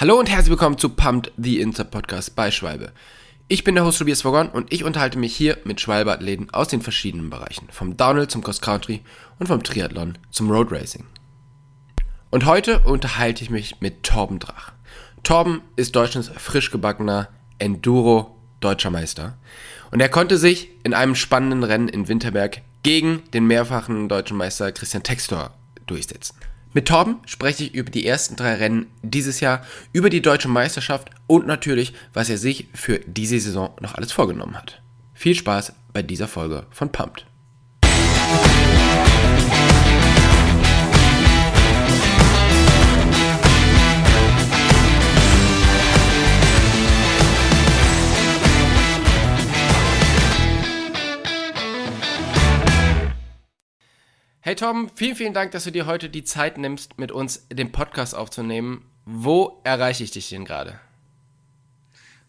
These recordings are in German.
Hallo und herzlich willkommen zu Pumped, the Inter Podcast bei Schwalbe. Ich bin der Host Tobias Vogon und ich unterhalte mich hier mit Schwalbe-Athleten aus den verschiedenen Bereichen. Vom Downhill zum Cross Country und vom Triathlon zum Road Racing. Und heute unterhalte ich mich mit Torben Drach. Torben ist Deutschlands frisch gebackener Enduro Deutscher Meister. Und er konnte sich in einem spannenden Rennen in Winterberg gegen den mehrfachen deutschen Meister Christian Textor durchsetzen. Mit Torben spreche ich über die ersten drei Rennen dieses Jahr, über die deutsche Meisterschaft und natürlich, was er sich für diese Saison noch alles vorgenommen hat. Viel Spaß bei dieser Folge von Pumped. Hey Tom, vielen, vielen Dank, dass du dir heute die Zeit nimmst, mit uns den Podcast aufzunehmen. Wo erreiche ich dich denn gerade?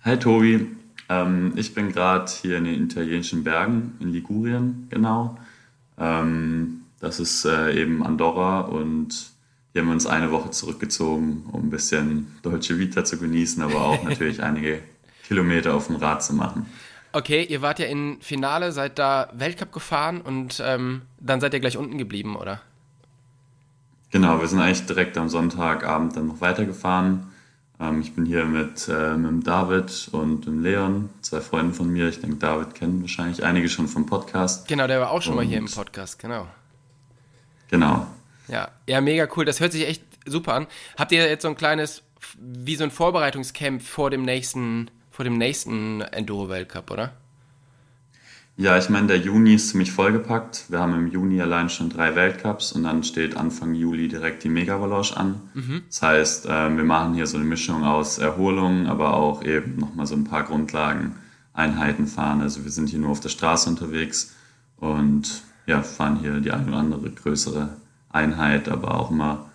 Hi Tobi, ähm, ich bin gerade hier in den italienischen Bergen in Ligurien, genau. Ähm, das ist äh, eben Andorra und hier haben wir uns eine Woche zurückgezogen, um ein bisschen Deutsche Vita zu genießen, aber auch natürlich einige Kilometer auf dem Rad zu machen. Okay, ihr wart ja im Finale, seid da Weltcup gefahren und ähm, dann seid ihr gleich unten geblieben, oder? Genau, wir sind eigentlich direkt am Sonntagabend dann noch weitergefahren. Ähm, ich bin hier mit, äh, mit David und dem Leon, zwei Freunde von mir. Ich denke, David kennen wahrscheinlich einige schon vom Podcast. Genau, der war auch schon und, mal hier im Podcast, genau. Genau. Ja, ja, mega cool. Das hört sich echt super an. Habt ihr jetzt so ein kleines, wie so ein Vorbereitungscamp vor dem nächsten vor dem nächsten Enduro-Weltcup, oder? Ja, ich meine, der Juni ist ziemlich vollgepackt. Wir haben im Juni allein schon drei Weltcups und dann steht Anfang Juli direkt die Mega Valoche an. Mhm. Das heißt, äh, wir machen hier so eine Mischung aus Erholung, aber auch eben nochmal so ein paar Grundlagen, Einheiten fahren. Also wir sind hier nur auf der Straße unterwegs und ja, fahren hier die eine oder andere größere Einheit, aber auch immer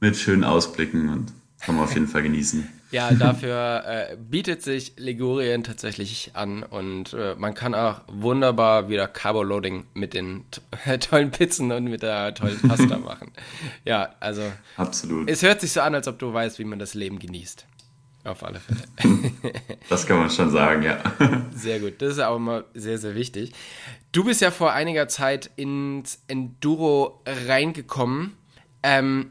mit schönen Ausblicken und kann man auf jeden Fall genießen. Ja, dafür äh, bietet sich Ligurien tatsächlich an und äh, man kann auch wunderbar wieder Carbo-Loading mit den tollen Pizzen und mit der tollen Pasta machen. Ja, also. Absolut. Es hört sich so an, als ob du weißt, wie man das Leben genießt. Auf alle Fälle. Das kann man schon sagen, ja. Sehr gut. Das ist auch immer sehr, sehr wichtig. Du bist ja vor einiger Zeit ins Enduro reingekommen. Ähm,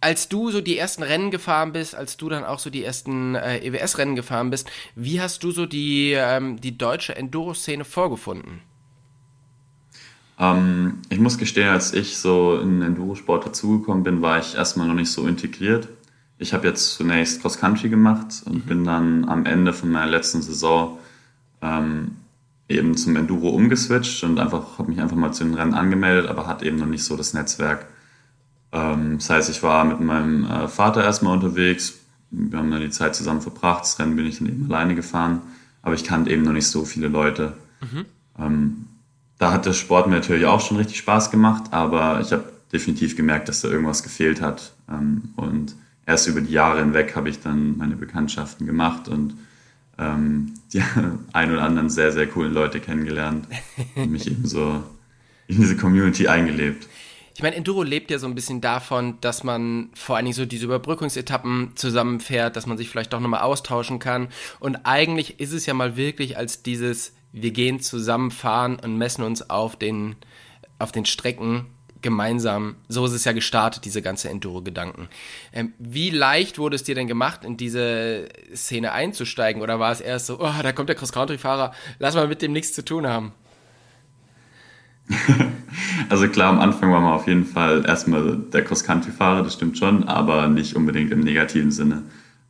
als du so die ersten Rennen gefahren bist, als du dann auch so die ersten äh, EWS-Rennen gefahren bist, wie hast du so die, ähm, die deutsche Enduro-Szene vorgefunden? Ähm, ich muss gestehen, als ich so in den Enduro-Sport dazugekommen bin, war ich erstmal noch nicht so integriert. Ich habe jetzt zunächst Cross-Country gemacht und mhm. bin dann am Ende von meiner letzten Saison ähm, eben zum Enduro umgeswitcht und einfach habe mich einfach mal zu den Rennen angemeldet, aber hat eben noch nicht so das Netzwerk das heißt, ich war mit meinem äh, Vater erstmal unterwegs. Wir haben dann die Zeit zusammen verbracht. Das Rennen bin ich dann eben alleine gefahren. Aber ich kannte eben noch nicht so viele Leute. Mhm. Ähm, da hat der Sport mir natürlich auch schon richtig Spaß gemacht, aber ich habe definitiv gemerkt, dass da irgendwas gefehlt hat. Ähm, und erst über die Jahre hinweg habe ich dann meine Bekanntschaften gemacht und ähm, die ein oder anderen sehr, sehr coolen Leute kennengelernt und mich eben so in diese Community eingelebt. Ich meine, Enduro lebt ja so ein bisschen davon, dass man vor allen Dingen so diese Überbrückungsetappen zusammenfährt, dass man sich vielleicht doch nochmal austauschen kann. Und eigentlich ist es ja mal wirklich als dieses, wir gehen zusammen fahren und messen uns auf den, auf den Strecken gemeinsam. So ist es ja gestartet, diese ganze Enduro-Gedanken. Ähm, wie leicht wurde es dir denn gemacht, in diese Szene einzusteigen? Oder war es erst so, oh, da kommt der Cross-Country-Fahrer, lass mal mit dem nichts zu tun haben? Also klar, am Anfang war man auf jeden Fall erstmal der Cross-Country-Fahrer, das stimmt schon, aber nicht unbedingt im negativen Sinne.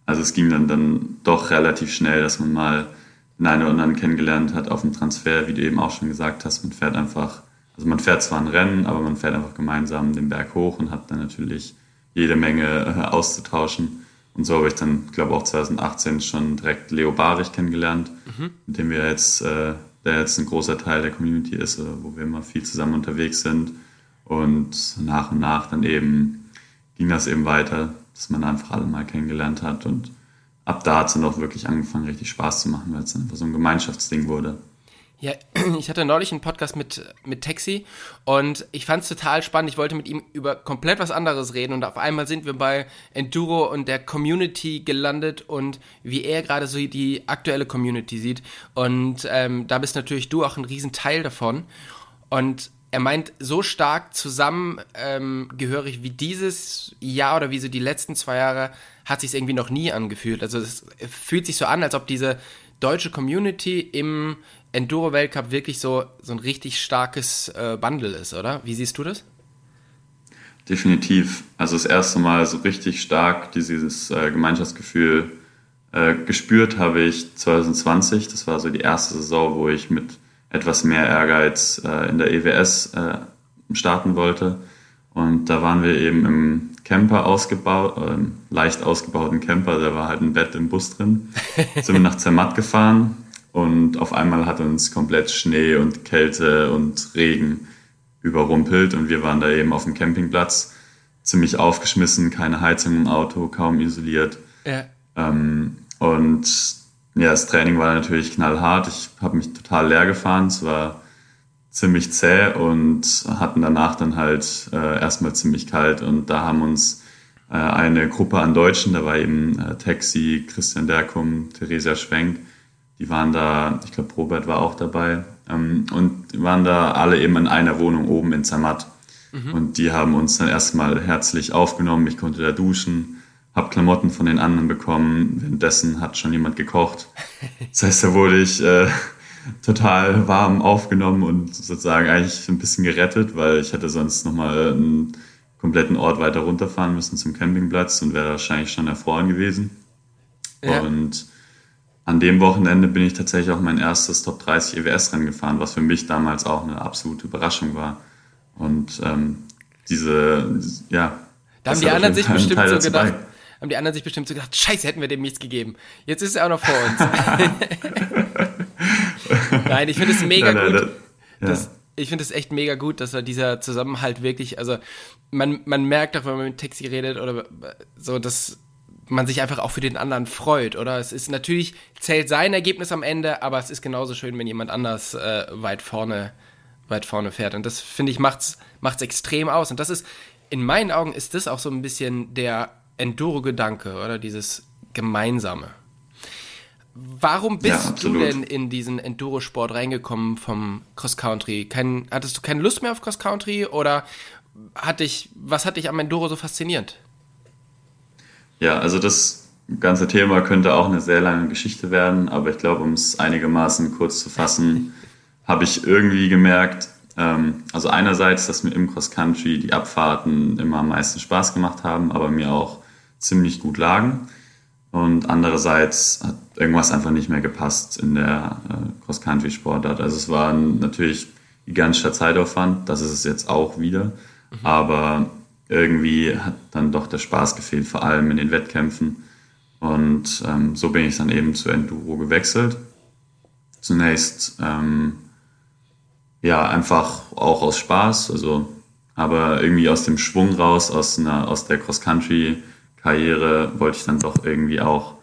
Also es ging dann, dann doch relativ schnell, dass man mal den einen oder anderen kennengelernt hat auf dem Transfer, wie du eben auch schon gesagt hast. Man fährt einfach, also man fährt zwar ein Rennen, aber man fährt einfach gemeinsam den Berg hoch und hat dann natürlich jede Menge äh, auszutauschen. Und so habe ich dann, glaube auch 2018 schon direkt Leo Barich kennengelernt, mhm. mit dem wir jetzt äh, der jetzt ein großer Teil der Community ist, äh, wo wir immer viel zusammen unterwegs sind. Und nach und nach dann eben ging das eben weiter, dass man einfach alle mal kennengelernt hat. Und ab da hat es dann auch wirklich angefangen, richtig Spaß zu machen, weil es dann einfach so ein Gemeinschaftsding wurde. Ja, ich hatte neulich einen Podcast mit, mit Taxi und ich fand es total spannend. Ich wollte mit ihm über komplett was anderes reden und auf einmal sind wir bei Enduro und der Community gelandet und wie er gerade so die aktuelle Community sieht. Und ähm, da bist natürlich du auch ein Riesenteil davon. Und er meint, so stark zusammengehörig ähm, wie dieses Jahr oder wie so die letzten zwei Jahre hat sich irgendwie noch nie angefühlt. Also es fühlt sich so an, als ob diese deutsche Community im Enduro-Weltcup wirklich so, so ein richtig starkes äh, Bundle ist, oder? Wie siehst du das? Definitiv. Also das erste Mal so richtig stark dieses äh, Gemeinschaftsgefühl äh, gespürt habe ich 2020. Das war so die erste Saison, wo ich mit etwas mehr Ehrgeiz äh, in der EWS äh, starten wollte. Und da waren wir eben im Camper ausgebaut, äh, leicht ausgebauten Camper, da war halt ein Bett im Bus drin. Sind wir nach Zermatt gefahren und auf einmal hat uns komplett Schnee und Kälte und Regen überrumpelt und wir waren da eben auf dem Campingplatz ziemlich aufgeschmissen, keine Heizung im Auto, kaum isoliert. Ja. Ähm, und ja, das Training war natürlich knallhart. Ich habe mich total leer gefahren. Es war ziemlich zäh und hatten danach dann halt äh, erstmal ziemlich kalt. Und da haben uns äh, eine Gruppe an Deutschen, da war eben äh, Taxi, Christian Derkum, Theresia Schwenk, die waren da, ich glaube, Robert war auch dabei. Ähm, und die waren da alle eben in einer Wohnung oben in Zermatt. Mhm. Und die haben uns dann erstmal herzlich aufgenommen. Ich konnte da duschen, habe Klamotten von den anderen bekommen. Währenddessen hat schon jemand gekocht. Das heißt, da wurde ich äh, total warm aufgenommen und sozusagen eigentlich ein bisschen gerettet, weil ich hätte sonst nochmal einen kompletten Ort weiter runterfahren müssen zum Campingplatz und wäre wahrscheinlich schon erfroren gewesen. Ja. Und an dem Wochenende bin ich tatsächlich auch mein erstes Top 30 EWS-Rennen gefahren, was für mich damals auch eine absolute Überraschung war. Und ähm, diese, ja. Da haben die anderen sich bestimmt so gedacht, bei. haben die anderen sich bestimmt so gedacht, scheiße, hätten wir dem nichts gegeben. Jetzt ist er auch noch vor uns. nein, ich finde es mega nein, gut. Das, ja. ich finde es echt mega gut, dass da dieser Zusammenhalt wirklich, also man, man merkt auch, wenn man mit Taxi redet oder so, dass man sich einfach auch für den anderen freut, oder? Es ist natürlich, zählt sein Ergebnis am Ende, aber es ist genauso schön, wenn jemand anders äh, weit vorne, weit vorne fährt. Und das, finde ich, macht's, macht's extrem aus. Und das ist, in meinen Augen ist das auch so ein bisschen der Enduro-Gedanke, oder? Dieses Gemeinsame. Warum bist ja, du denn in diesen Enduro-Sport reingekommen vom Cross-Country? hattest du keine Lust mehr auf Cross-Country oder hat dich, was hat dich am Enduro so fasziniert? Ja, also das ganze Thema könnte auch eine sehr lange Geschichte werden, aber ich glaube, um es einigermaßen kurz zu fassen, habe ich irgendwie gemerkt, ähm, also einerseits, dass mir im Cross Country die Abfahrten immer am meisten Spaß gemacht haben, aber mir auch ziemlich gut lagen. Und andererseits hat irgendwas einfach nicht mehr gepasst in der äh, Cross-Country-Sportart. Also es war natürlich gigantischer Zeitaufwand, das ist es jetzt auch wieder. Mhm. Aber irgendwie hat dann doch der Spaß gefehlt, vor allem in den Wettkämpfen. Und ähm, so bin ich dann eben zu Enduro gewechselt. Zunächst ähm, ja einfach auch aus Spaß, also aber irgendwie aus dem Schwung raus, aus, einer, aus der Cross-Country-Karriere wollte ich dann doch irgendwie auch,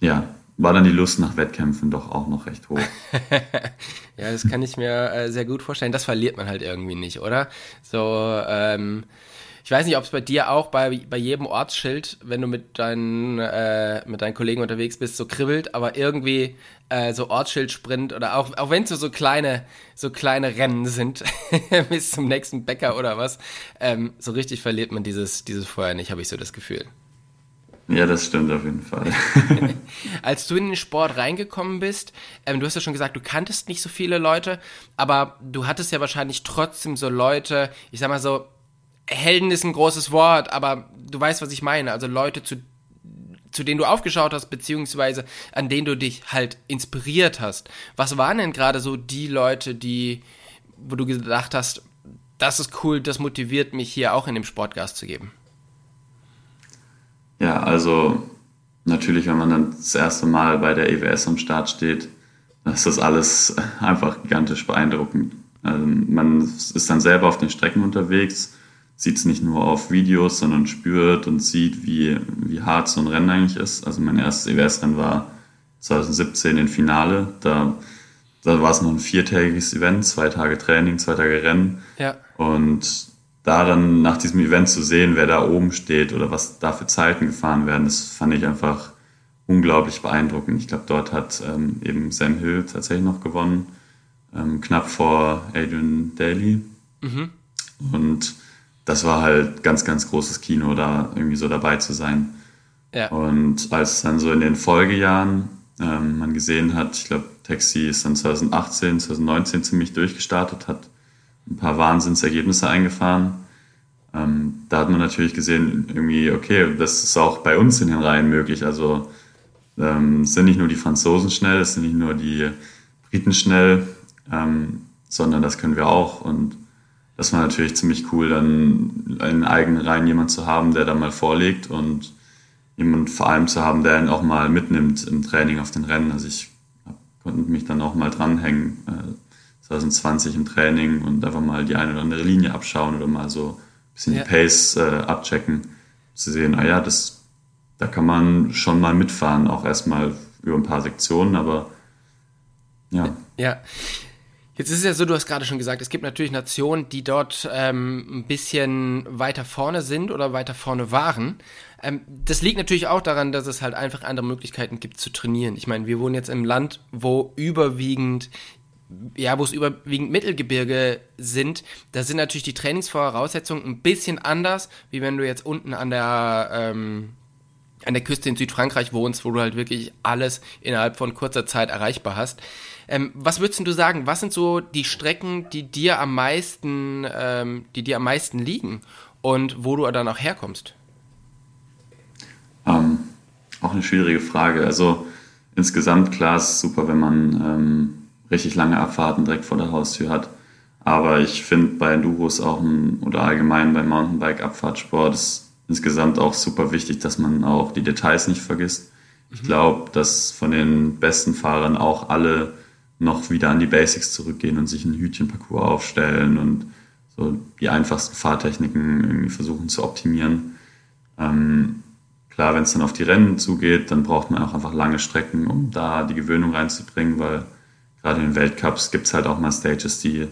ja, war dann die Lust nach Wettkämpfen doch auch noch recht hoch. ja, das kann ich mir äh, sehr gut vorstellen. Das verliert man halt irgendwie nicht, oder? So, ähm, ich weiß nicht, ob es bei dir auch bei, bei jedem Ortsschild, wenn du mit deinen, äh, mit deinen Kollegen unterwegs bist, so kribbelt, aber irgendwie äh, so Ortsschildsprint oder auch, auch wenn es so, so kleine, so kleine Rennen sind, bis zum nächsten Bäcker oder was, ähm, so richtig verliert man dieses, dieses Feuer nicht, habe ich so das Gefühl. Ja, das stimmt auf jeden Fall. Als du in den Sport reingekommen bist, ähm, du hast ja schon gesagt, du kanntest nicht so viele Leute, aber du hattest ja wahrscheinlich trotzdem so Leute, ich sag mal so, Helden ist ein großes Wort, aber du weißt, was ich meine. Also Leute, zu, zu denen du aufgeschaut hast, beziehungsweise an denen du dich halt inspiriert hast. Was waren denn gerade so die Leute, die, wo du gedacht hast, das ist cool, das motiviert mich hier auch in dem Sportgas zu geben? Ja, also natürlich, wenn man dann das erste Mal bei der EWS am Start steht, ist das alles einfach gigantisch beeindruckend. Also man ist dann selber auf den Strecken unterwegs sieht es nicht nur auf Videos, sondern spürt und sieht, wie, wie hart so ein Rennen eigentlich ist. Also mein erstes EWS-Rennen war 2017 im Finale. Da, da war es noch ein viertägiges Event, zwei Tage Training, zwei Tage Rennen. Ja. Und da dann nach diesem Event zu sehen, wer da oben steht oder was da für Zeiten gefahren werden, das fand ich einfach unglaublich beeindruckend. Ich glaube, dort hat ähm, eben Sam Hill tatsächlich noch gewonnen, ähm, knapp vor Adrian Daly. Mhm. Und das war halt ganz, ganz großes Kino, da irgendwie so dabei zu sein. Ja. Und als dann so in den Folgejahren ähm, man gesehen hat, ich glaube, Taxi ist dann 2018, 2019 ziemlich durchgestartet, hat ein paar Wahnsinnsergebnisse eingefahren. Ähm, da hat man natürlich gesehen, irgendwie, okay, das ist auch bei uns in den Reihen möglich. Also ähm, es sind nicht nur die Franzosen schnell, es sind nicht nur die Briten schnell, ähm, sondern das können wir auch. Und das war natürlich ziemlich cool, dann in eigenen Reihen jemand zu haben, der da mal vorlegt und jemand vor allem zu haben, der ihn auch mal mitnimmt im Training auf den Rennen. Also ich konnte mich dann auch mal dranhängen, äh, 2020 im Training und einfach mal die eine oder andere Linie abschauen oder mal so ein bisschen ja. die Pace äh, abchecken, zu sehen, ah ja, das, da kann man schon mal mitfahren, auch erstmal über ein paar Sektionen, aber ja. Ja. Jetzt ist es ja so, du hast gerade schon gesagt, es gibt natürlich Nationen, die dort ähm, ein bisschen weiter vorne sind oder weiter vorne waren. Ähm, das liegt natürlich auch daran, dass es halt einfach andere Möglichkeiten gibt zu trainieren. Ich meine, wir wohnen jetzt im Land, wo überwiegend ja, wo es überwiegend Mittelgebirge sind, da sind natürlich die Trainingsvoraussetzungen ein bisschen anders, wie wenn du jetzt unten an der ähm, an der Küste in Südfrankreich wohnst, wo du halt wirklich alles innerhalb von kurzer Zeit erreichbar hast. Ähm, was würdest du sagen? Was sind so die Strecken, die dir am meisten, ähm, die dir am meisten liegen und wo du dann auch herkommst? Ähm, auch eine schwierige Frage. Also insgesamt klar ist es super, wenn man ähm, richtig lange Abfahrten direkt vor der Haustür hat. Aber ich finde bei Enduros auch ein, oder allgemein beim Mountainbike-Abfahrtsport ist insgesamt auch super wichtig, dass man auch die Details nicht vergisst. Ich mhm. glaube, dass von den besten Fahrern auch alle noch wieder an die Basics zurückgehen und sich einen Hütchenparcours aufstellen und so die einfachsten Fahrtechniken irgendwie versuchen zu optimieren. Ähm, klar, wenn es dann auf die Rennen zugeht, dann braucht man auch einfach lange Strecken, um da die Gewöhnung reinzubringen, weil gerade in den Weltcups gibt es halt auch mal Stages, die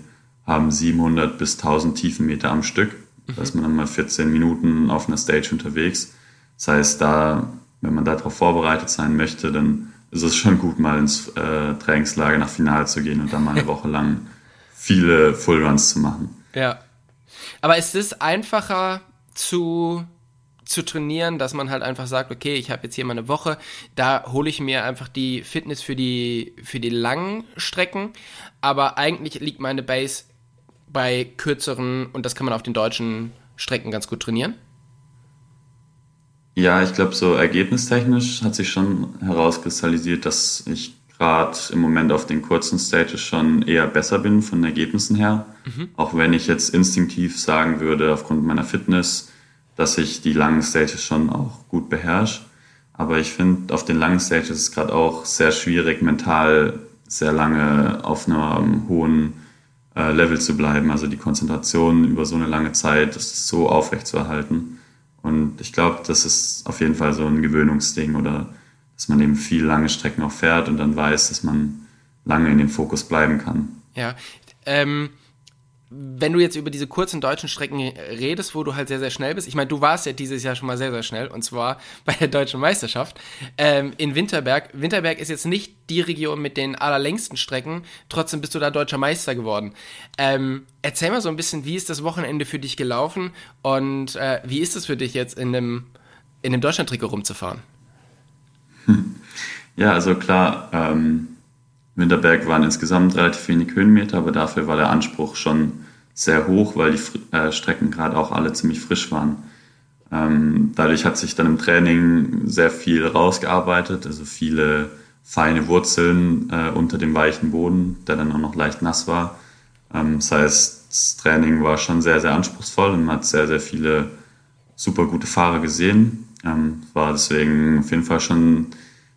haben 700 bis 1000 Tiefenmeter am Stück. Da ist man dann mal 14 Minuten auf einer Stage unterwegs. Das heißt, da, wenn man darauf vorbereitet sein möchte, dann ist es schon gut, mal ins äh, Trainingslager nach Final zu gehen und dann mal eine Woche lang viele Fullruns zu machen. Ja. Aber ist es einfacher zu, zu trainieren, dass man halt einfach sagt, okay, ich habe jetzt hier mal eine Woche, da hole ich mir einfach die Fitness für die, für die langen Strecken, aber eigentlich liegt meine Base bei kürzeren und das kann man auf den deutschen Strecken ganz gut trainieren? Ja, ich glaube, so ergebnistechnisch hat sich schon herauskristallisiert, dass ich gerade im Moment auf den kurzen Stages schon eher besser bin von Ergebnissen her. Mhm. Auch wenn ich jetzt instinktiv sagen würde, aufgrund meiner Fitness, dass ich die langen Stages schon auch gut beherrsche. Aber ich finde, auf den langen Stages ist es gerade auch sehr schwierig, mental sehr lange auf einem hohen äh, Level zu bleiben. Also die Konzentration über so eine lange Zeit ist so aufrecht zu erhalten. Und ich glaube, das ist auf jeden Fall so ein Gewöhnungsding oder dass man eben viel lange Strecken auch fährt und dann weiß, dass man lange in dem Fokus bleiben kann. Ja, ähm, wenn du jetzt über diese kurzen deutschen Strecken redest, wo du halt sehr, sehr schnell bist, ich meine, du warst ja dieses Jahr schon mal sehr, sehr schnell und zwar bei der deutschen Meisterschaft ähm, in Winterberg. Winterberg ist jetzt nicht die Region mit den allerlängsten Strecken, trotzdem bist du da deutscher Meister geworden. Ähm, erzähl mal so ein bisschen, wie ist das Wochenende für dich gelaufen und äh, wie ist es für dich jetzt in einem, in einem Deutschland-Trikot rumzufahren? Ja, also klar, ähm Winterberg waren insgesamt relativ wenig Höhenmeter, aber dafür war der Anspruch schon sehr hoch, weil die äh, Strecken gerade auch alle ziemlich frisch waren. Ähm, dadurch hat sich dann im Training sehr viel rausgearbeitet, also viele feine Wurzeln äh, unter dem weichen Boden, der dann auch noch leicht nass war. Ähm, das heißt, das Training war schon sehr, sehr anspruchsvoll und man hat sehr, sehr viele super gute Fahrer gesehen. Ähm, war deswegen auf jeden Fall schon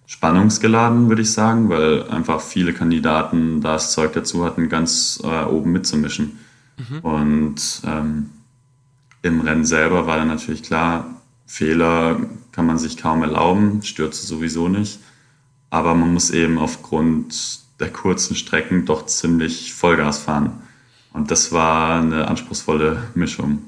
spannungsgeladen, würde ich sagen, weil einfach viele Kandidaten das Zeug dazu hatten, ganz äh, oben mitzumischen. Mhm. Und ähm, im Rennen selber war dann natürlich klar, Fehler kann man sich kaum erlauben, Stürze sowieso nicht. Aber man muss eben aufgrund der kurzen Strecken doch ziemlich Vollgas fahren. Und das war eine anspruchsvolle Mischung.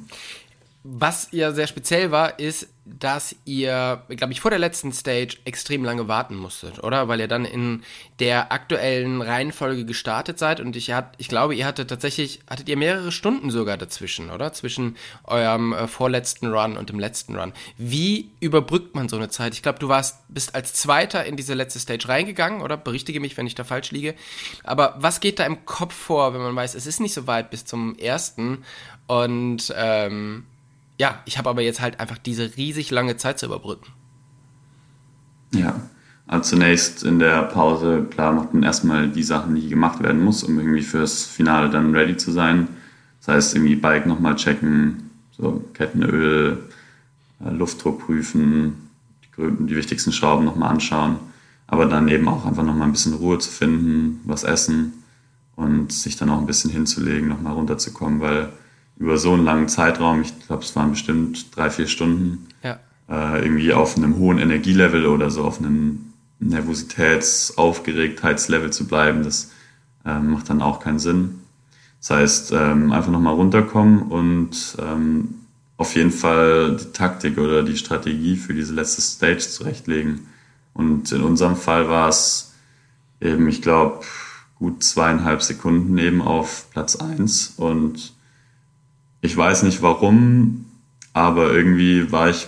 Was ja sehr speziell war, ist, dass ihr, glaube ich, vor der letzten Stage extrem lange warten musstet, oder? Weil ihr dann in der aktuellen Reihenfolge gestartet seid und ich, hat, ich glaube, ihr hattet tatsächlich, hattet ihr mehrere Stunden sogar dazwischen, oder? Zwischen eurem äh, vorletzten Run und dem letzten Run. Wie überbrückt man so eine Zeit? Ich glaube, du warst, bist als Zweiter in diese letzte Stage reingegangen, oder? Berichtige mich, wenn ich da falsch liege. Aber was geht da im Kopf vor, wenn man weiß, es ist nicht so weit bis zum ersten und, ähm, ja, ich habe aber jetzt halt einfach diese riesig lange Zeit zu überbrücken. Ja, also zunächst in der Pause, klar, macht man erstmal die Sachen, die gemacht werden muss, um irgendwie fürs Finale dann ready zu sein. Das heißt, irgendwie Bike nochmal checken, so Kettenöl, äh, Luftdruck prüfen, die, die wichtigsten Schrauben nochmal anschauen, aber dann eben auch einfach nochmal ein bisschen Ruhe zu finden, was essen und sich dann auch ein bisschen hinzulegen, nochmal runterzukommen, weil über so einen langen Zeitraum, ich glaube, es waren bestimmt drei, vier Stunden, ja. äh, irgendwie auf einem hohen Energielevel oder so auf einem Nervositäts-, Aufgeregtheitslevel zu bleiben, das äh, macht dann auch keinen Sinn. Das heißt, ähm, einfach nochmal runterkommen und ähm, auf jeden Fall die Taktik oder die Strategie für diese letzte Stage zurechtlegen. Und in unserem Fall war es eben, ich glaube, gut zweieinhalb Sekunden eben auf Platz eins und ich weiß nicht warum, aber irgendwie war ich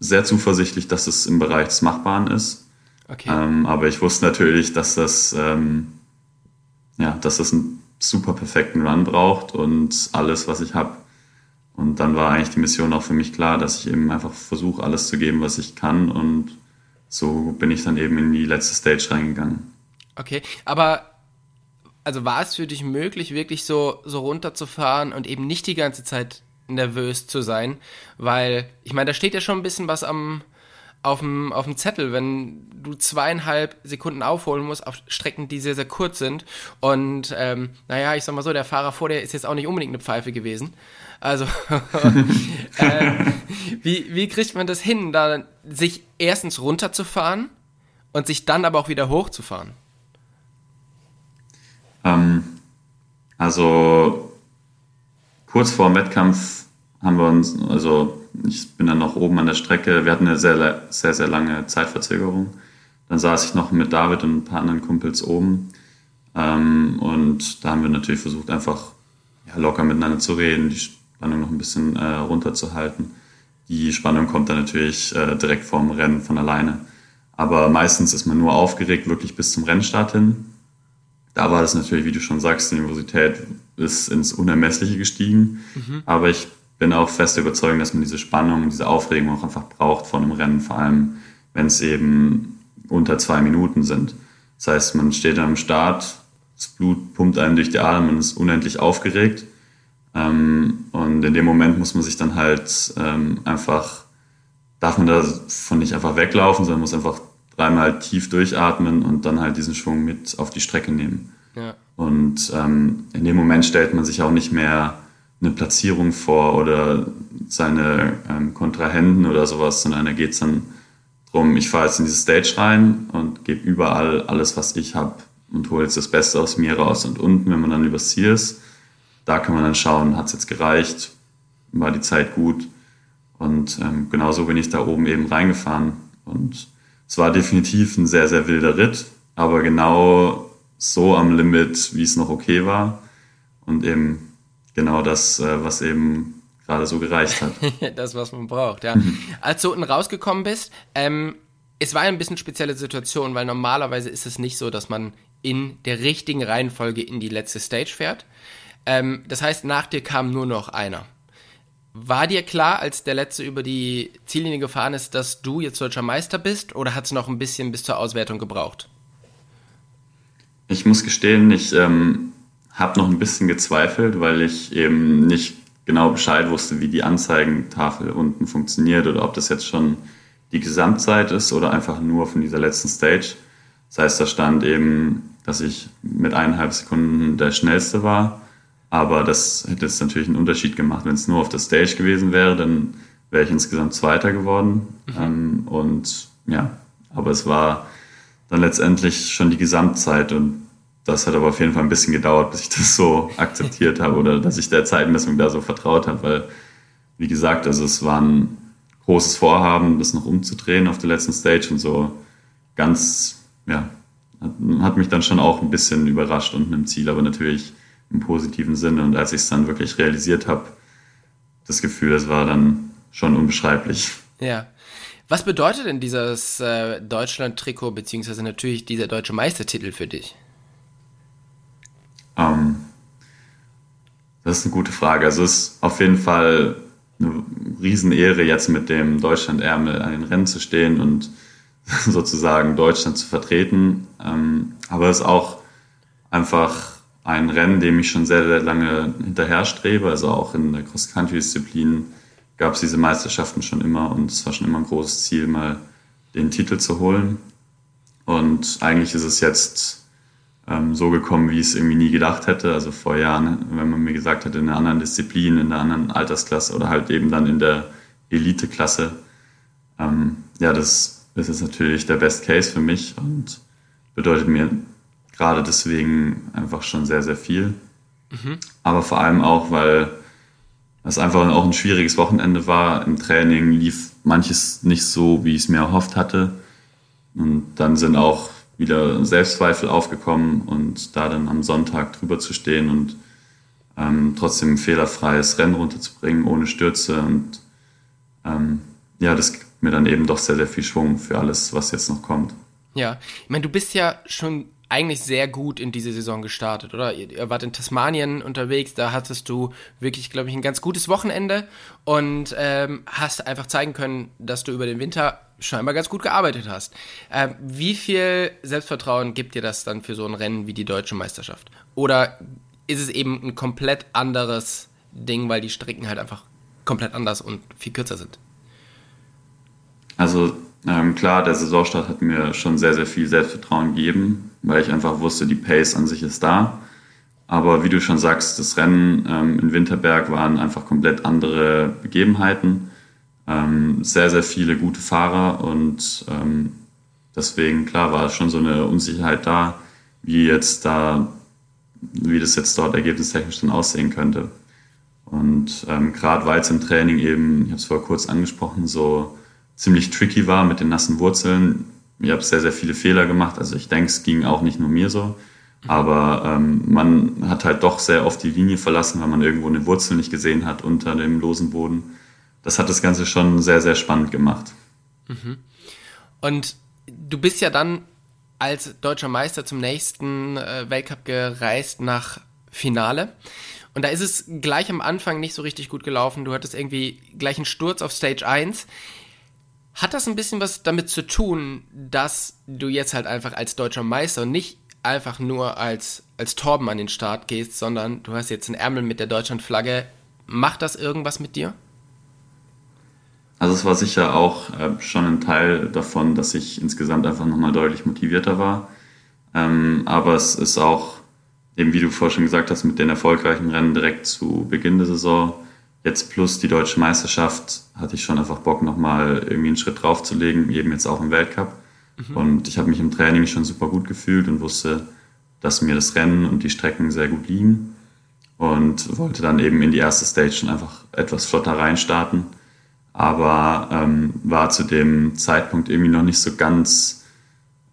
sehr zuversichtlich, dass es im Bereich des Machbaren ist. Okay. Ähm, aber ich wusste natürlich, dass das, ähm, ja, dass das einen super perfekten Run braucht und alles, was ich habe. Und dann war eigentlich die Mission auch für mich klar, dass ich eben einfach versuche, alles zu geben, was ich kann. Und so bin ich dann eben in die letzte Stage reingegangen. Okay, aber also war es für dich möglich, wirklich so, so runterzufahren und eben nicht die ganze Zeit nervös zu sein? Weil, ich meine, da steht ja schon ein bisschen was am, auf dem, auf dem Zettel, wenn du zweieinhalb Sekunden aufholen musst auf Strecken, die sehr, sehr kurz sind. Und ähm, naja, ich sag mal so, der Fahrer vor dir ist jetzt auch nicht unbedingt eine Pfeife gewesen. Also, äh, wie, wie kriegt man das hin, da sich erstens runterzufahren und sich dann aber auch wieder hochzufahren? Ähm, also kurz vor dem Wettkampf haben wir uns, also ich bin dann noch oben an der Strecke, wir hatten eine sehr, sehr, sehr lange Zeitverzögerung. Dann saß ich noch mit David und ein paar anderen Kumpels oben. Ähm, und da haben wir natürlich versucht, einfach ja, locker miteinander zu reden, die Spannung noch ein bisschen äh, runterzuhalten. Die Spannung kommt dann natürlich äh, direkt vorm Rennen von alleine. Aber meistens ist man nur aufgeregt, wirklich bis zum Rennstart hin da war das natürlich, wie du schon sagst, die Nervosität ist ins Unermessliche gestiegen. Mhm. Aber ich bin auch fest überzeugt, dass man diese Spannung, diese Aufregung auch einfach braucht vor einem Rennen, vor allem wenn es eben unter zwei Minuten sind. Das heißt, man steht am Start, das Blut pumpt einem durch die Adern, man ist unendlich aufgeregt. Ähm, und in dem Moment muss man sich dann halt ähm, einfach, darf man davon nicht einfach weglaufen, sondern muss einfach dreimal tief durchatmen und dann halt diesen Schwung mit auf die Strecke nehmen. Ja. Und ähm, in dem Moment stellt man sich auch nicht mehr eine Platzierung vor oder seine ähm, Kontrahenten oder sowas, sondern da geht es dann darum, ich fahre jetzt in diese Stage rein und gebe überall alles, was ich habe und hole jetzt das Beste aus mir raus. Und unten, wenn man dann übers Ziel ist, da kann man dann schauen, hat es jetzt gereicht, war die Zeit gut. Und ähm, genauso bin ich da oben eben reingefahren. Und es war definitiv ein sehr, sehr wilder Ritt, aber genau so am Limit, wie es noch okay war. Und eben genau das, äh, was eben gerade so gereicht hat. das, was man braucht, ja. Mhm. Als du unten rausgekommen bist, ähm, es war ein bisschen spezielle Situation, weil normalerweise ist es nicht so, dass man in der richtigen Reihenfolge in die letzte Stage fährt. Ähm, das heißt, nach dir kam nur noch einer. War dir klar, als der letzte über die Ziellinie gefahren ist, dass du jetzt deutscher Meister bist oder hat es noch ein bisschen bis zur Auswertung gebraucht? Ich muss gestehen, ich ähm, habe noch ein bisschen gezweifelt, weil ich eben nicht genau Bescheid wusste, wie die Anzeigentafel unten funktioniert oder ob das jetzt schon die Gesamtzeit ist oder einfach nur von dieser letzten Stage. Das heißt, da stand eben, dass ich mit eineinhalb Sekunden der schnellste war aber das hätte jetzt natürlich einen Unterschied gemacht. Wenn es nur auf der Stage gewesen wäre, dann wäre ich insgesamt Zweiter geworden. Mhm. Ähm, und ja, aber es war dann letztendlich schon die Gesamtzeit und das hat aber auf jeden Fall ein bisschen gedauert, bis ich das so akzeptiert habe oder dass ich der Zeitmessung da so vertraut habe, weil, wie gesagt, also es war ein großes Vorhaben, das noch umzudrehen auf der letzten Stage und so ganz, ja, hat, hat mich dann schon auch ein bisschen überrascht und einem Ziel, aber natürlich im positiven Sinne. Und als ich es dann wirklich realisiert habe, das Gefühl, es war dann schon unbeschreiblich. Ja. Was bedeutet denn dieses äh, Deutschland-Trikot, beziehungsweise natürlich dieser deutsche Meistertitel für dich? Ähm, das ist eine gute Frage. Also es ist auf jeden Fall eine Riesenehre, jetzt mit dem Deutschland-Ärmel an den Rennen zu stehen und sozusagen Deutschland zu vertreten. Ähm, aber es ist auch einfach ein Rennen, dem ich schon sehr, sehr lange hinterher strebe. Also auch in der Cross-Country-Disziplin gab es diese Meisterschaften schon immer und es war schon immer ein großes Ziel, mal den Titel zu holen. Und eigentlich ist es jetzt ähm, so gekommen, wie ich es irgendwie nie gedacht hätte. Also vor Jahren, wenn man mir gesagt hätte, in einer anderen Disziplin, in einer anderen Altersklasse oder halt eben dann in der Eliteklasse, ähm, ja, das, ist natürlich der Best Case für mich und bedeutet mir gerade deswegen einfach schon sehr, sehr viel. Mhm. Aber vor allem auch, weil es einfach auch ein schwieriges Wochenende war. Im Training lief manches nicht so, wie ich es mir erhofft hatte. Und dann sind auch wieder Selbstzweifel aufgekommen und da dann am Sonntag drüber zu stehen und ähm, trotzdem ein fehlerfreies Rennen runterzubringen, ohne Stürze. Und ähm, ja, das gibt mir dann eben doch sehr, sehr viel Schwung für alles, was jetzt noch kommt. Ja, ich meine, du bist ja schon eigentlich sehr gut in diese Saison gestartet, oder? Ihr, wart in Tasmanien unterwegs, da hattest du wirklich, glaube ich, ein ganz gutes Wochenende und ähm, hast einfach zeigen können, dass du über den Winter scheinbar ganz gut gearbeitet hast. Ähm, wie viel Selbstvertrauen gibt dir das dann für so ein Rennen wie die deutsche Meisterschaft? Oder ist es eben ein komplett anderes Ding, weil die Strecken halt einfach komplett anders und viel kürzer sind? Also ähm, klar, der Saisonstart hat mir schon sehr, sehr viel Selbstvertrauen gegeben, weil ich einfach wusste, die Pace an sich ist da. Aber wie du schon sagst, das Rennen ähm, in Winterberg waren einfach komplett andere Begebenheiten. Ähm, sehr, sehr viele gute Fahrer und ähm, deswegen, klar, war schon so eine Unsicherheit da, wie jetzt da, wie das jetzt dort ergebnistechnisch dann aussehen könnte. Und ähm, gerade weil es im Training eben, ich habe es vorher kurz angesprochen, so ziemlich tricky war mit den nassen Wurzeln. Ich habe sehr, sehr viele Fehler gemacht. Also ich denke, es ging auch nicht nur mir so. Aber ähm, man hat halt doch sehr oft die Linie verlassen, weil man irgendwo eine Wurzel nicht gesehen hat unter dem losen Boden. Das hat das Ganze schon sehr, sehr spannend gemacht. Mhm. Und du bist ja dann als deutscher Meister zum nächsten äh, Weltcup gereist nach Finale. Und da ist es gleich am Anfang nicht so richtig gut gelaufen. Du hattest irgendwie gleich einen Sturz auf Stage 1. Hat das ein bisschen was damit zu tun, dass du jetzt halt einfach als deutscher Meister nicht einfach nur als, als Torben an den Start gehst, sondern du hast jetzt einen Ärmel mit der Deutschlandflagge. Macht das irgendwas mit dir? Also es war sicher auch äh, schon ein Teil davon, dass ich insgesamt einfach nochmal deutlich motivierter war. Ähm, aber es ist auch, eben wie du vorher schon gesagt hast, mit den erfolgreichen Rennen direkt zu Beginn der Saison jetzt plus die deutsche Meisterschaft hatte ich schon einfach Bock, nochmal irgendwie einen Schritt draufzulegen, eben jetzt auch im Weltcup. Mhm. Und ich habe mich im Training schon super gut gefühlt und wusste, dass mir das Rennen und die Strecken sehr gut liegen. Und wollte dann eben in die erste Stage schon einfach etwas flotter reinstarten. Aber ähm, war zu dem Zeitpunkt irgendwie noch nicht so ganz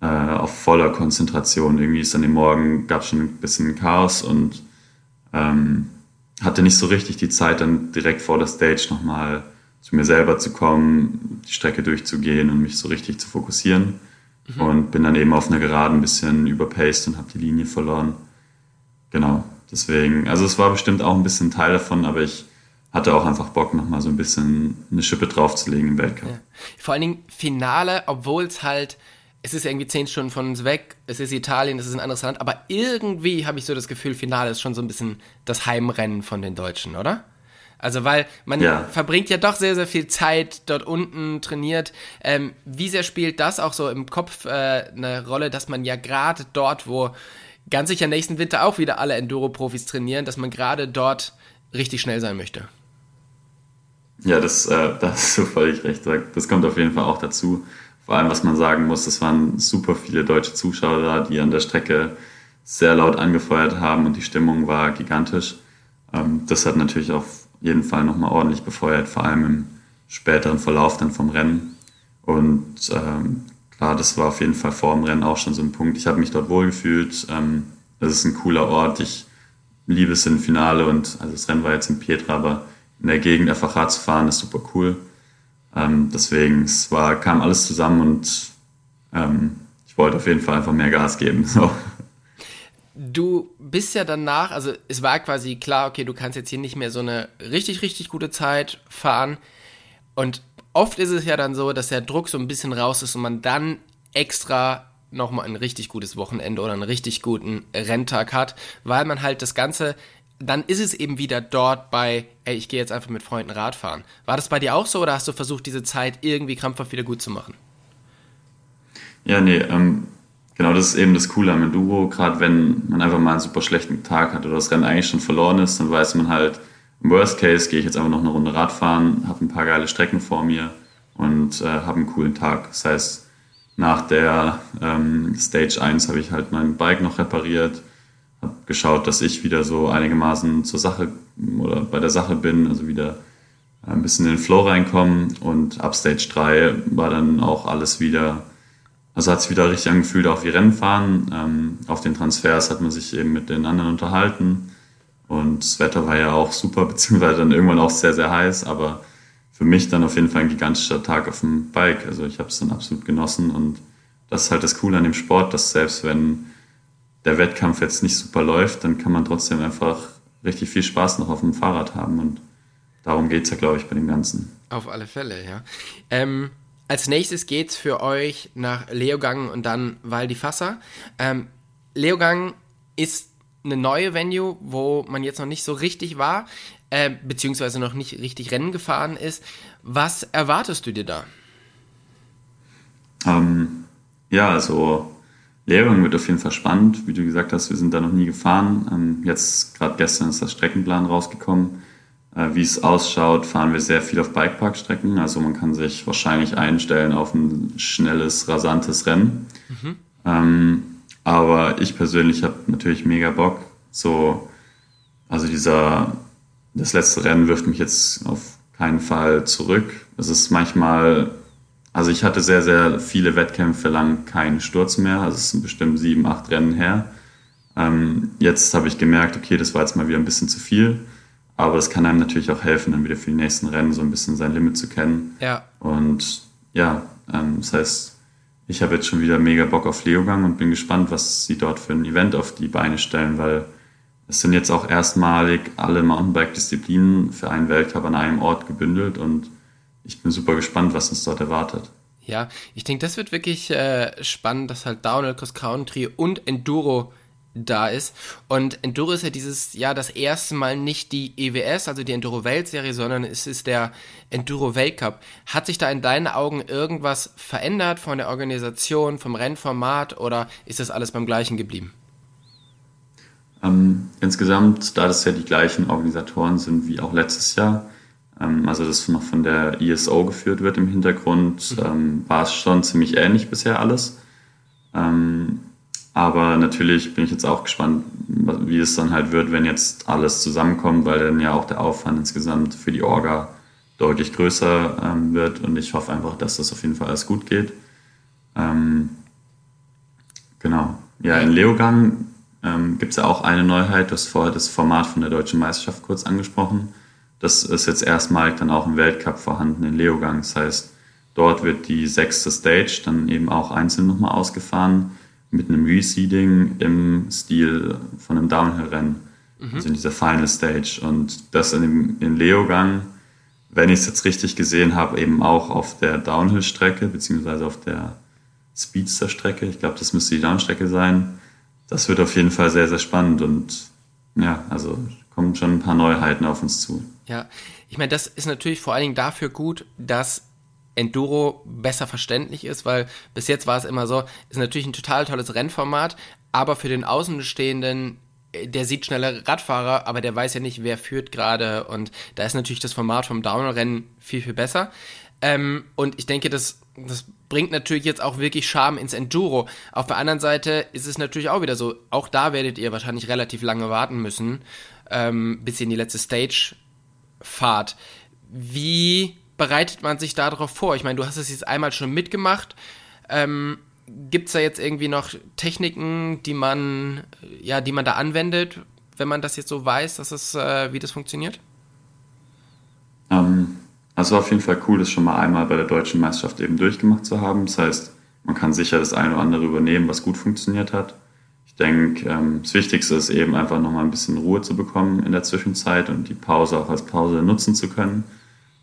äh, auf voller Konzentration. Irgendwie ist an dem Morgen, gab es schon ein bisschen Chaos und ähm, hatte nicht so richtig die Zeit, dann direkt vor der Stage nochmal zu mir selber zu kommen, die Strecke durchzugehen und mich so richtig zu fokussieren. Mhm. Und bin dann eben auf einer Geraden ein bisschen überpaced und habe die Linie verloren. Genau, deswegen, also es war bestimmt auch ein bisschen Teil davon, aber ich hatte auch einfach Bock, nochmal so ein bisschen eine Schippe draufzulegen im Weltcup. Ja. Vor allen Dingen Finale, obwohl es halt es ist irgendwie zehn Stunden von uns weg, es ist Italien, es ist ein anderes Land, aber irgendwie habe ich so das Gefühl, Finale ist schon so ein bisschen das Heimrennen von den Deutschen, oder? Also weil man ja. verbringt ja doch sehr, sehr viel Zeit dort unten, trainiert. Ähm, wie sehr spielt das auch so im Kopf äh, eine Rolle, dass man ja gerade dort, wo ganz sicher nächsten Winter auch wieder alle Enduro-Profis trainieren, dass man gerade dort richtig schnell sein möchte? Ja, das, äh, das hast du völlig recht. Das kommt auf jeden Fall auch dazu. Vor allem, was man sagen muss, es waren super viele deutsche Zuschauer da, die an der Strecke sehr laut angefeuert haben und die Stimmung war gigantisch. Ähm, das hat natürlich auf jeden Fall nochmal ordentlich befeuert, vor allem im späteren Verlauf dann vom Rennen. Und ähm, klar, das war auf jeden Fall vor dem Rennen auch schon so ein Punkt. Ich habe mich dort wohlgefühlt. Ähm, das ist ein cooler Ort. Ich liebe es im Finale und also das Rennen war jetzt in Pietra, aber in der Gegend einfach Rad zu fahren ist super cool. Ähm, deswegen, es war, kam alles zusammen und ähm, ich wollte auf jeden Fall einfach mehr Gas geben. So. Du bist ja danach, also es war quasi klar, okay, du kannst jetzt hier nicht mehr so eine richtig, richtig gute Zeit fahren. Und oft ist es ja dann so, dass der Druck so ein bisschen raus ist und man dann extra nochmal ein richtig gutes Wochenende oder einen richtig guten Renntag hat, weil man halt das Ganze, dann ist es eben wieder dort bei, ey, ich gehe jetzt einfach mit Freunden Radfahren. War das bei dir auch so oder hast du versucht, diese Zeit irgendwie krampfhaft wieder gut zu machen? Ja, nee, ähm, Genau, das ist eben das Coole am Enduro. Gerade wenn man einfach mal einen super schlechten Tag hat oder das Rennen eigentlich schon verloren ist, dann weiß man halt, im Worst Case gehe ich jetzt einfach noch eine Runde Radfahren, habe ein paar geile Strecken vor mir und äh, habe einen coolen Tag. Das heißt, nach der ähm, Stage 1 habe ich halt mein Bike noch repariert, habe geschaut, dass ich wieder so einigermaßen zur Sache oder bei der Sache bin, also wieder ein bisschen in den Flow reinkommen und ab Stage 3 war dann auch alles wieder also hat es wieder richtig angefühlt, auch wie Rennen fahren. Ähm, auf den Transfers hat man sich eben mit den anderen unterhalten. Und das Wetter war ja auch super, beziehungsweise dann irgendwann auch sehr, sehr heiß. Aber für mich dann auf jeden Fall ein gigantischer Tag auf dem Bike. Also ich habe es dann absolut genossen. Und das ist halt das Coole an dem Sport, dass selbst wenn der Wettkampf jetzt nicht super läuft, dann kann man trotzdem einfach richtig viel Spaß noch auf dem Fahrrad haben. Und darum geht es ja, glaube ich, bei dem Ganzen. Auf alle Fälle, ja. Ähm, als nächstes geht's für euch nach Leogang und dann Val di Fassa. Ähm, Leogang ist eine neue Venue, wo man jetzt noch nicht so richtig war, äh, beziehungsweise noch nicht richtig Rennen gefahren ist. Was erwartest du dir da? Ähm, ja, also Leogang wird auf jeden Fall spannend. Wie du gesagt hast, wir sind da noch nie gefahren. Ähm, jetzt, gerade gestern, ist das Streckenplan rausgekommen. Äh, wie es ausschaut, fahren wir sehr viel auf Bikeparkstrecken. Also man kann sich wahrscheinlich einstellen auf ein schnelles, rasantes Rennen. Mhm. Ähm, aber ich persönlich habe natürlich mega Bock. So, also dieser, das letzte Rennen wirft mich jetzt auf keinen Fall zurück. Es ist manchmal, also ich hatte sehr, sehr viele Wettkämpfe lang keinen Sturz mehr. Also es sind bestimmt sieben, acht Rennen her. Ähm, jetzt habe ich gemerkt, okay, das war jetzt mal wieder ein bisschen zu viel. Aber es kann einem natürlich auch helfen, dann wieder für die nächsten Rennen so ein bisschen sein Limit zu kennen. Ja. Und ja, ähm, das heißt, ich habe jetzt schon wieder mega Bock auf Leogang und bin gespannt, was sie dort für ein Event auf die Beine stellen, weil es sind jetzt auch erstmalig alle Mountainbike-Disziplinen für einen Weltcup an einem Ort gebündelt und ich bin super gespannt, was uns dort erwartet. Ja, ich denke, das wird wirklich äh, spannend, dass halt Downhill, Cross Country und Enduro da ist. Und Enduro ist ja dieses Jahr das erste Mal nicht die EWS, also die Enduro-Weltserie, sondern es ist der Enduro-Weltcup. Hat sich da in deinen Augen irgendwas verändert von der Organisation, vom Rennformat oder ist das alles beim gleichen geblieben? Ähm, insgesamt, da das ja die gleichen Organisatoren sind wie auch letztes Jahr, also das noch von der ISO geführt wird im Hintergrund, mhm. ähm, war es schon ziemlich ähnlich bisher alles. Ähm, aber natürlich bin ich jetzt auch gespannt, wie es dann halt wird, wenn jetzt alles zusammenkommt, weil dann ja auch der Aufwand insgesamt für die Orga deutlich größer ähm, wird. Und ich hoffe einfach, dass das auf jeden Fall alles gut geht. Ähm, genau. Ja, in Leogang ähm, gibt es ja auch eine Neuheit. Du hast vorher das Format von der Deutschen Meisterschaft kurz angesprochen. Das ist jetzt erstmalig dann auch im Weltcup vorhanden in Leogang. Das heißt, dort wird die sechste Stage dann eben auch einzeln nochmal ausgefahren mit einem Reseeding im Stil von einem Downhill-Rennen, mhm. also in dieser Final Stage. Und das in, dem, in Leogang, wenn ich es jetzt richtig gesehen habe, eben auch auf der Downhill-Strecke, beziehungsweise auf der Speedster-Strecke. Ich glaube, das müsste die Downstrecke sein. Das wird auf jeden Fall sehr, sehr spannend und ja, also kommen schon ein paar Neuheiten auf uns zu. Ja, ich meine, das ist natürlich vor allen Dingen dafür gut, dass Enduro besser verständlich ist, weil bis jetzt war es immer so, ist natürlich ein total tolles Rennformat, aber für den Außenstehenden äh, der sieht schnelle Radfahrer, aber der weiß ja nicht, wer führt gerade und da ist natürlich das Format vom Downhill-Rennen viel, viel besser. Ähm, und ich denke, das, das bringt natürlich jetzt auch wirklich Charme ins Enduro. Auf der anderen Seite ist es natürlich auch wieder so, auch da werdet ihr wahrscheinlich relativ lange warten müssen, ähm, bis ihr in die letzte Stage fahrt. Wie bereitet man sich darauf vor? Ich meine, du hast es jetzt einmal schon mitgemacht. Ähm, Gibt es da jetzt irgendwie noch Techniken, die man, ja, die man da anwendet, wenn man das jetzt so weiß, dass es, äh, wie das funktioniert? Ähm, also auf jeden Fall cool, das schon mal einmal bei der deutschen Meisterschaft eben durchgemacht zu haben. Das heißt, man kann sicher das eine oder andere übernehmen, was gut funktioniert hat. Denke, ähm, das Wichtigste ist eben einfach nochmal ein bisschen Ruhe zu bekommen in der Zwischenzeit und die Pause auch als Pause nutzen zu können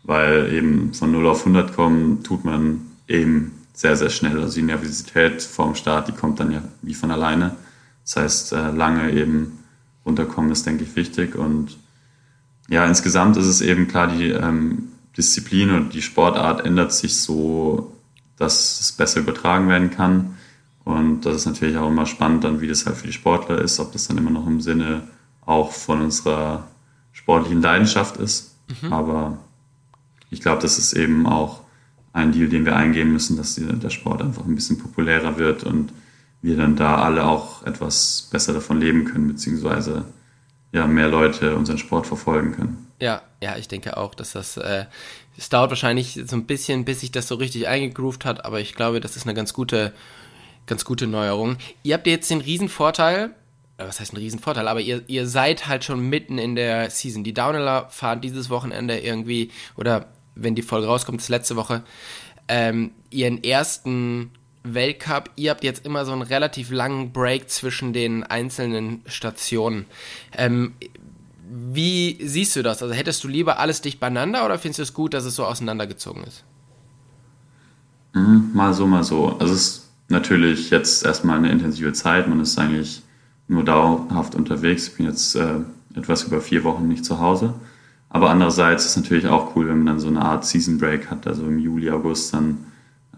weil eben von 0 auf 100 kommen tut man eben sehr, sehr schnell. Also die Nervosität vorm Start, die kommt dann ja wie von alleine. Das heißt, äh, lange eben runterkommen ist, denke ich, wichtig. Und ja, insgesamt ist es eben klar, die ähm, Disziplin und die Sportart ändert sich so, dass es besser übertragen werden kann. Und das ist natürlich auch immer spannend, dann wie das halt für die Sportler ist, ob das dann immer noch im Sinne auch von unserer sportlichen Leidenschaft ist. Mhm. Aber ich glaube, das ist eben auch ein Deal, den wir eingehen müssen, dass der Sport einfach ein bisschen populärer wird und wir dann da alle auch etwas besser davon leben können, beziehungsweise ja, mehr Leute unseren Sport verfolgen können. Ja, ja, ich denke auch, dass das, äh, es dauert wahrscheinlich so ein bisschen, bis sich das so richtig eingegroovt hat, aber ich glaube, das ist eine ganz gute, ganz gute Neuerung. Ihr habt jetzt den Riesenvorteil, äh, was heißt ein Riesenvorteil, aber ihr, ihr seid halt schon mitten in der Season. Die Downhiller fahren dieses Wochenende irgendwie, oder wenn die Folge rauskommt, ist letzte Woche, ähm, ihren ersten Weltcup. Ihr habt jetzt immer so einen relativ langen Break zwischen den einzelnen Stationen. Ähm, wie siehst du das? Also hättest du lieber alles dicht beieinander oder findest du es gut, dass es so auseinandergezogen ist? Mhm, mal so, mal so. Also es natürlich jetzt erstmal eine intensive Zeit. Man ist eigentlich nur dauerhaft unterwegs. Ich bin jetzt äh, etwas über vier Wochen nicht zu Hause. Aber andererseits ist es natürlich auch cool, wenn man dann so eine Art Season Break hat, also im Juli, August dann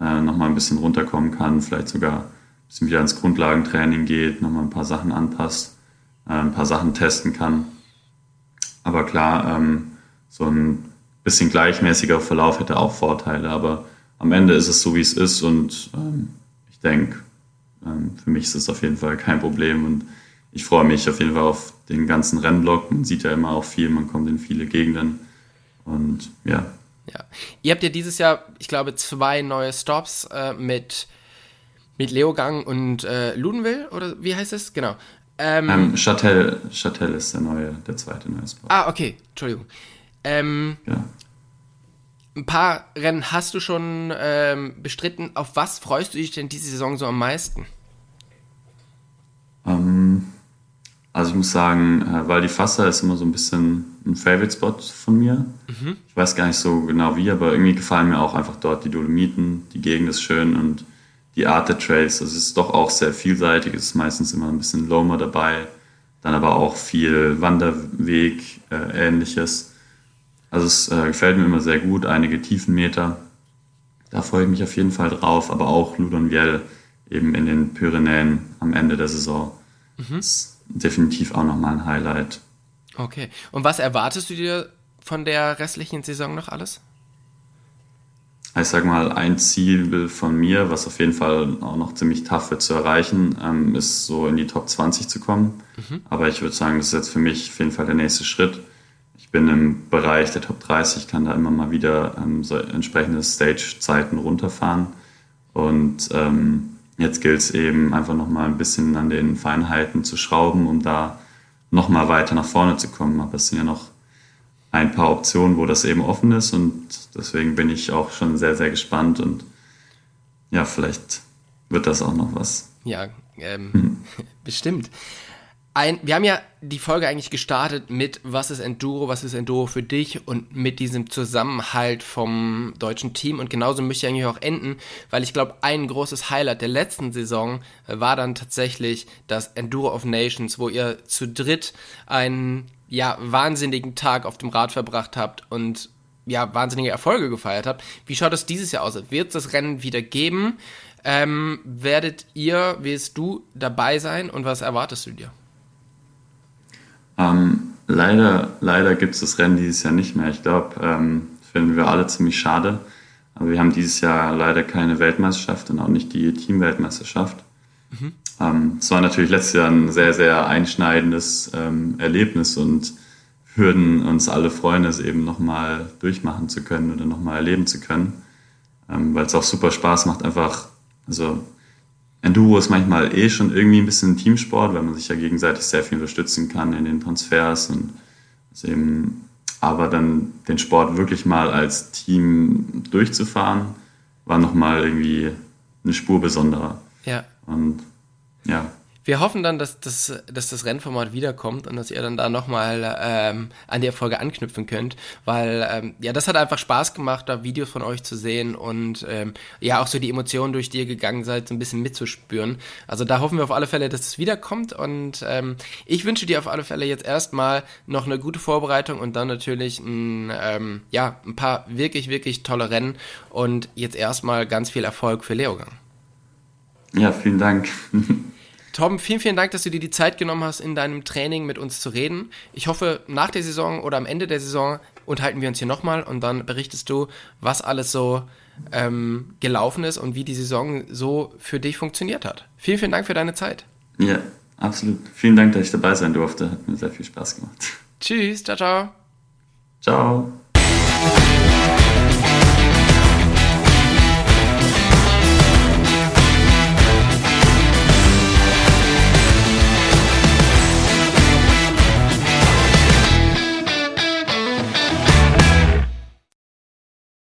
äh, nochmal ein bisschen runterkommen kann, vielleicht sogar ein bisschen wieder ins Grundlagentraining geht, nochmal ein paar Sachen anpasst, äh, ein paar Sachen testen kann. Aber klar, ähm, so ein bisschen gleichmäßiger Verlauf hätte auch Vorteile, aber am Ende ist es so, wie es ist und ähm, ich denke, ähm, für mich ist es auf jeden Fall kein Problem und ich freue mich auf jeden Fall auf den ganzen Rennblock. Man sieht ja immer auch viel, man kommt in viele Gegenden und ja. Ja. Ihr habt ja dieses Jahr, ich glaube, zwei neue Stops äh, mit, mit Leogang und äh, Ludenville, oder wie heißt es? Genau. Ähm, ähm, Châtel, Châtel ist der neue, der zweite neue Spot. Ah, okay, Entschuldigung. Ähm, ja. Ein paar Rennen hast du schon ähm, bestritten. Auf was freust du dich denn diese Saison so am meisten? Ähm, also ich muss sagen, äh, die Fasser ist immer so ein bisschen ein Favorite-Spot von mir. Mhm. Ich weiß gar nicht so genau wie, aber irgendwie gefallen mir auch einfach dort die Dolomiten, die Gegend ist schön und die Art der Trails, das ist doch auch sehr vielseitig, es ist meistens immer ein bisschen Lomer dabei, dann aber auch viel Wanderweg, äh, ähnliches. Also es äh, gefällt mir immer sehr gut, einige Tiefenmeter. Da freue ich mich auf jeden Fall drauf, aber auch Ludonviel eben in den Pyrenäen am Ende der Saison. Mhm. ist definitiv auch nochmal ein Highlight. Okay. Und was erwartest du dir von der restlichen Saison noch alles? Ich sag mal, ein Ziel von mir, was auf jeden Fall auch noch ziemlich tough wird zu erreichen, ähm, ist so in die Top 20 zu kommen. Mhm. Aber ich würde sagen, das ist jetzt für mich auf jeden Fall der nächste Schritt. Ich bin im Bereich der Top 30, kann da immer mal wieder ähm, so entsprechende Stage-Zeiten runterfahren. Und ähm, Jetzt gilt es eben einfach nochmal ein bisschen an den Feinheiten zu schrauben, um da nochmal weiter nach vorne zu kommen. Aber es sind ja noch ein paar Optionen, wo das eben offen ist und deswegen bin ich auch schon sehr, sehr gespannt und ja, vielleicht wird das auch noch was. Ja, ähm, hm. bestimmt ein, wir haben ja die Folge eigentlich gestartet mit Was ist Enduro, was ist Enduro für dich und mit diesem Zusammenhalt vom deutschen Team und genauso möchte ich eigentlich auch enden, weil ich glaube, ein großes Highlight der letzten Saison war dann tatsächlich das Enduro of Nations, wo ihr zu dritt einen ja wahnsinnigen Tag auf dem Rad verbracht habt und ja wahnsinnige Erfolge gefeiert habt. Wie schaut es dieses Jahr aus? Wird es das Rennen wieder geben? Ähm, werdet ihr, wirst du dabei sein und was erwartest du dir? Ähm, leider leider gibt es das Rennen dieses Jahr nicht mehr. Ich glaube, ähm, finden wir alle ziemlich schade. Aber wir haben dieses Jahr leider keine Weltmeisterschaft und auch nicht die Teamweltmeisterschaft. Mhm. Ähm, es war natürlich letztes Jahr ein sehr, sehr einschneidendes ähm, Erlebnis und würden uns alle freuen, es eben nochmal durchmachen zu können oder nochmal erleben zu können. Ähm, Weil es auch super Spaß macht, einfach, also Enduro ist manchmal eh schon irgendwie ein bisschen ein Teamsport, weil man sich ja gegenseitig sehr viel unterstützen kann in den Transfers und eben, aber dann den Sport wirklich mal als Team durchzufahren, war nochmal irgendwie eine Spur besonderer. Ja. Und ja. Wir hoffen dann, dass das, dass das Rennformat wiederkommt und dass ihr dann da nochmal ähm, an die Erfolge anknüpfen könnt, weil ähm, ja, das hat einfach Spaß gemacht, da Videos von euch zu sehen und ähm, ja, auch so die Emotionen, durch die ihr gegangen seid, so ein bisschen mitzuspüren. Also da hoffen wir auf alle Fälle, dass es wiederkommt und ähm, ich wünsche dir auf alle Fälle jetzt erstmal noch eine gute Vorbereitung und dann natürlich ein, ähm, ja, ein paar wirklich, wirklich tolle Rennen und jetzt erstmal ganz viel Erfolg für Leogang. Ja, vielen Dank. Tom, vielen, vielen Dank, dass du dir die Zeit genommen hast, in deinem Training mit uns zu reden. Ich hoffe, nach der Saison oder am Ende der Saison unterhalten wir uns hier nochmal und dann berichtest du, was alles so ähm, gelaufen ist und wie die Saison so für dich funktioniert hat. Vielen, vielen Dank für deine Zeit. Ja, absolut. Vielen Dank, dass ich dabei sein durfte. Hat mir sehr viel Spaß gemacht. Tschüss, ciao, ciao. Ciao.